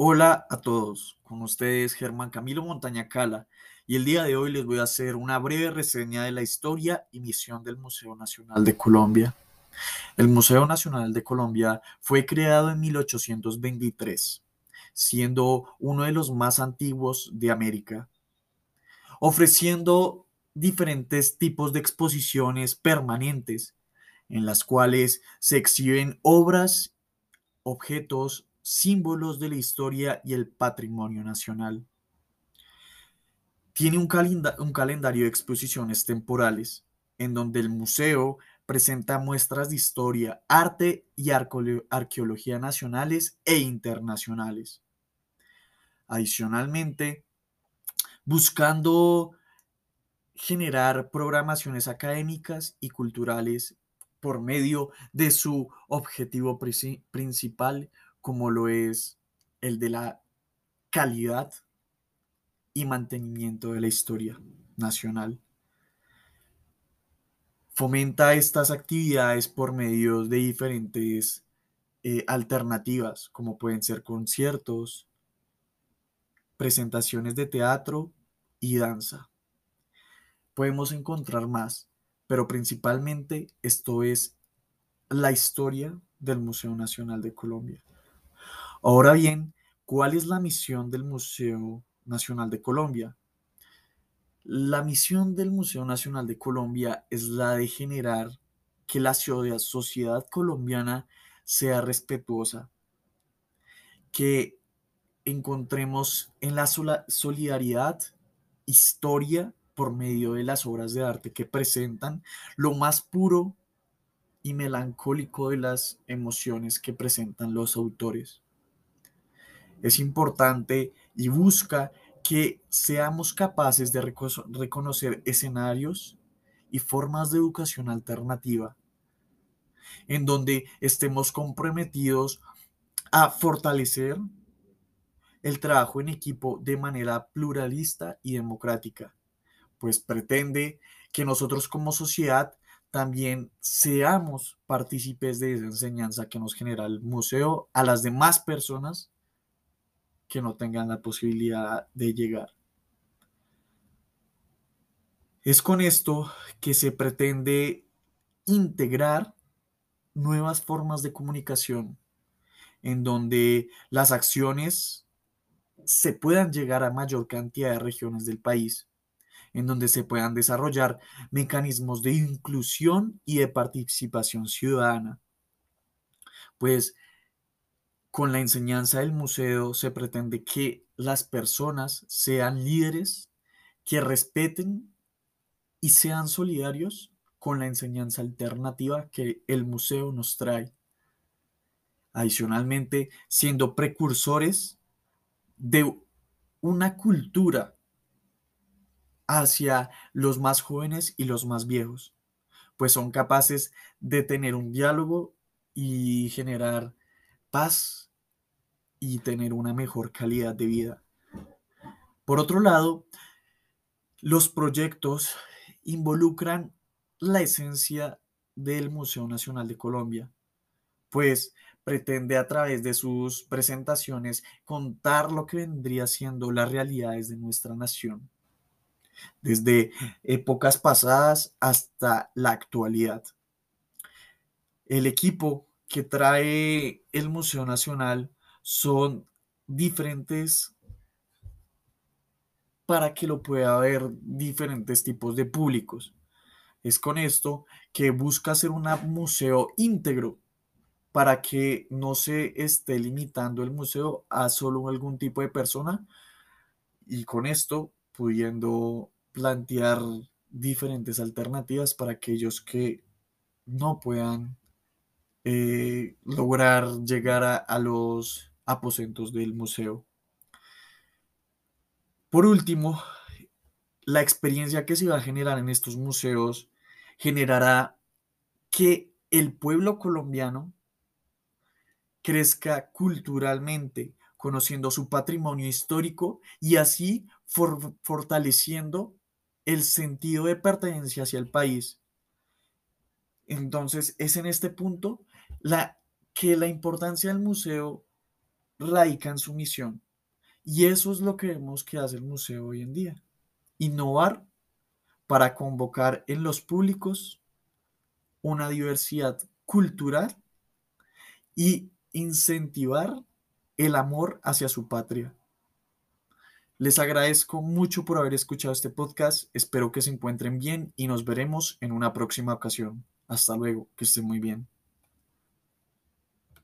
Hola a todos, con ustedes Germán Camilo Montaña Cala y el día de hoy les voy a hacer una breve reseña de la historia y misión del Museo Nacional de Colombia. El Museo Nacional de Colombia fue creado en 1823, siendo uno de los más antiguos de América, ofreciendo diferentes tipos de exposiciones permanentes en las cuales se exhiben obras, objetos, símbolos de la historia y el patrimonio nacional. Tiene un, calendario de exposiciones temporales, en donde el museo presenta muestras de historia, arte y arqueología nacionales e internacionales. Adicionalmente, buscando generar programaciones académicas y culturales por medio de su objetivo principal, como lo es el de la calidad y mantenimiento de la historia nacional. Fomenta estas actividades por medio de diferentes eh, alternativas, como pueden ser conciertos, presentaciones de teatro y danza. Podemos encontrar más, pero principalmente esto es la historia del Museo Nacional de Colombia. Ahora bien, ¿cuál es la misión del Museo Nacional de Colombia? La misión del Museo Nacional de Colombia es la de generar que la sociedad colombiana sea respetuosa, que encontremos en la solidaridad historia por medio de las obras de arte que presentan lo más puro y melancólico de las emociones que presentan los autores es importante y busca que seamos capaces de reconocer escenarios y formas de educación alternativa, en donde estemos comprometidos a fortalecer el trabajo en equipo de manera pluralista y democrática, pues pretende que nosotros como sociedad también seamos partícipes de esa enseñanza que nos genera el museo a las demás personas que no tengan la posibilidad de llegar. Es con esto que se pretende integrar nuevas formas de comunicación en donde las acciones se puedan llegar a mayor cantidad de regiones del país, en donde se puedan desarrollar mecanismos de inclusión y de participación ciudadana. Pues con la enseñanza del museo se pretende que las personas sean líderes, que respeten y sean solidarios con la enseñanza alternativa que el museo nos trae. Adicionalmente, siendo precursores de una cultura hacia los más jóvenes y los más viejos, pues son capaces de tener un diálogo y generar paz y tener una mejor calidad de vida. Por otro lado, los proyectos involucran la esencia del Museo Nacional de Colombia, pues pretende a través de sus presentaciones contar lo que vendría siendo las realidades de nuestra nación, desde épocas pasadas hasta la actualidad. El equipo que trae el Museo Nacional son diferentes para que lo pueda ver diferentes tipos de públicos. Es con esto que busca ser un museo íntegro para que no se esté limitando el museo a solo algún tipo de persona y con esto pudiendo plantear diferentes alternativas para aquellos que no puedan eh, lograr llegar a los aposentos del museo. Por último, la experiencia que se va a generar en estos museos generará que el pueblo colombiano crezca culturalmente, conociendo su patrimonio histórico y así fortaleciendo el sentido de pertenencia hacia el país. Entonces, es en este punto la, que la importancia del museo radica en su misión. Y eso es lo que vemos que hace el museo hoy en día. Innovar para convocar en los públicos una diversidad cultural y incentivar el amor hacia su patria. Les agradezco mucho por haber escuchado este podcast. Espero que se encuentren bien y nos veremos en una próxima ocasión. Hasta luego, que estén muy bien.